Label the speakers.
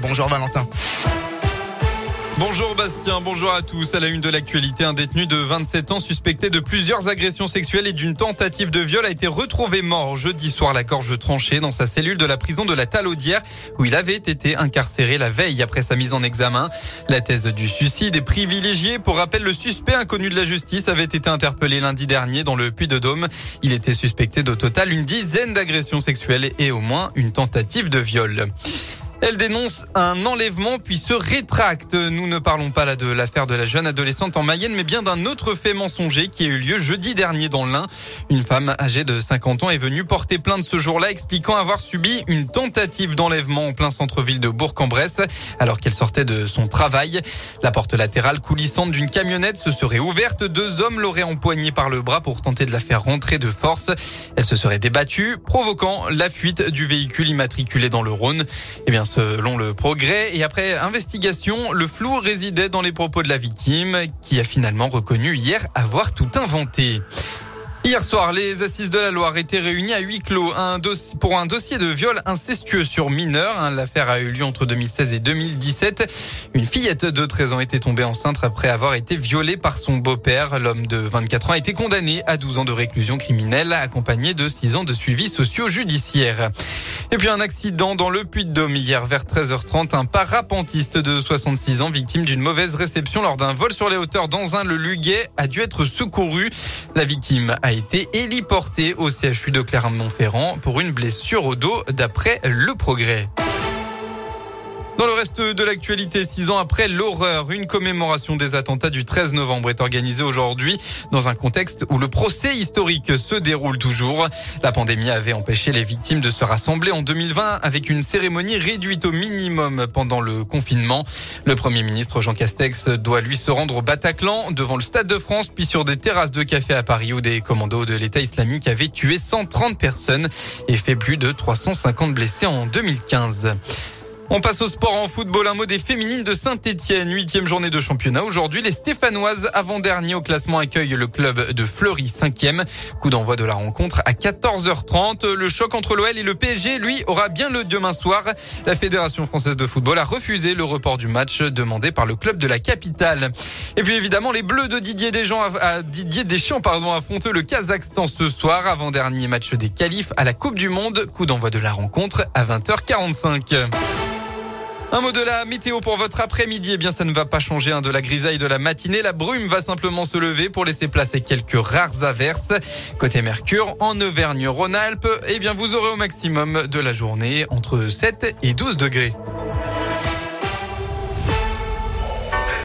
Speaker 1: Bonjour Valentin.
Speaker 2: Bonjour Bastien, bonjour à tous. À la une de l'actualité, un détenu de 27 ans suspecté de plusieurs agressions sexuelles et d'une tentative de viol a été retrouvé mort jeudi soir la gorge tranchée dans sa cellule de la prison de la Talaudière où il avait été incarcéré la veille après sa mise en examen. La thèse du suicide est privilégiée. Pour rappel, le suspect inconnu de la justice avait été interpellé lundi dernier dans le Puy-de-Dôme. Il était suspecté d'au total une dizaine d'agressions sexuelles et au moins une tentative de viol. Elle dénonce un enlèvement puis se rétracte. Nous ne parlons pas là de l'affaire de la jeune adolescente en Mayenne, mais bien d'un autre fait mensonger qui a eu lieu jeudi dernier dans l'Ain. Une femme âgée de 50 ans est venue porter plainte ce jour-là, expliquant avoir subi une tentative d'enlèvement en plein centre-ville de Bourg-en-Bresse, alors qu'elle sortait de son travail. La porte latérale coulissante d'une camionnette se serait ouverte. Deux hommes l'auraient empoignée par le bras pour tenter de la faire rentrer de force. Elle se serait débattue, provoquant la fuite du véhicule immatriculé dans le Rhône. Eh bien, selon le progrès. Et après investigation, le flou résidait dans les propos de la victime qui a finalement reconnu hier avoir tout inventé. Hier soir, les assises de la Loire étaient réunies à huis clos pour un dossier de viol incestueux sur mineur. Hein, l'affaire a eu lieu entre 2016 et 2017. Une fillette de 13 ans était tombée enceinte après avoir été violée par son beau-père. L'homme de 24 ans a été condamné à 12 ans de réclusion criminelle, accompagné de 6 ans de suivi socio-judiciaire. Et puis un accident dans le Puy-de-Dôme hier vers 13h30. Un parapentiste de 66 ans, victime d'une mauvaise réception lors d'un vol sur les hauteurs dans un le Luguet, a dû être secouru. La victime été héliportée au CHU de Clermont-Ferrand pour une blessure au dos d'après le progrès. Dans le reste de l'actualité, six ans après l'horreur, une commémoration des attentats du 13 novembre est organisée aujourd'hui dans un contexte où le procès historique se déroule toujours. La pandémie avait empêché les victimes de se rassembler en 2020 avec une cérémonie réduite au minimum pendant le confinement. Le premier ministre Jean Castex doit lui se rendre au Bataclan devant le Stade de France puis sur des terrasses de café à Paris où des commandos de l'État islamique avaient tué 130 personnes et fait plus de 350 blessés en 2015. On passe au sport en football. Un mot des féminines de Saint-Etienne. Huitième journée de championnat. Aujourd'hui, les Stéphanoises, avant-dernier au classement, accueillent le club de Fleury, cinquième. Coup d'envoi de la rencontre à 14h30. Le choc entre l'OL et le PSG, lui, aura bien le demain soir. La Fédération française de football a refusé le report du match demandé par le club de la capitale. Et puis évidemment, les Bleus de Didier Deschamps, à Didier Deschamps pardon, affrontent le Kazakhstan ce soir, avant-dernier match des qualifs à la Coupe du Monde. Coup d'envoi de la rencontre à 20h45. Un mot de la météo pour votre après-midi. Eh bien, ça ne va pas changer hein, de la grisaille de la matinée. La brume va simplement se lever pour laisser placer quelques rares averses. Côté Mercure, en Auvergne-Rhône-Alpes, eh bien, vous aurez au maximum de la journée entre 7 et 12 degrés.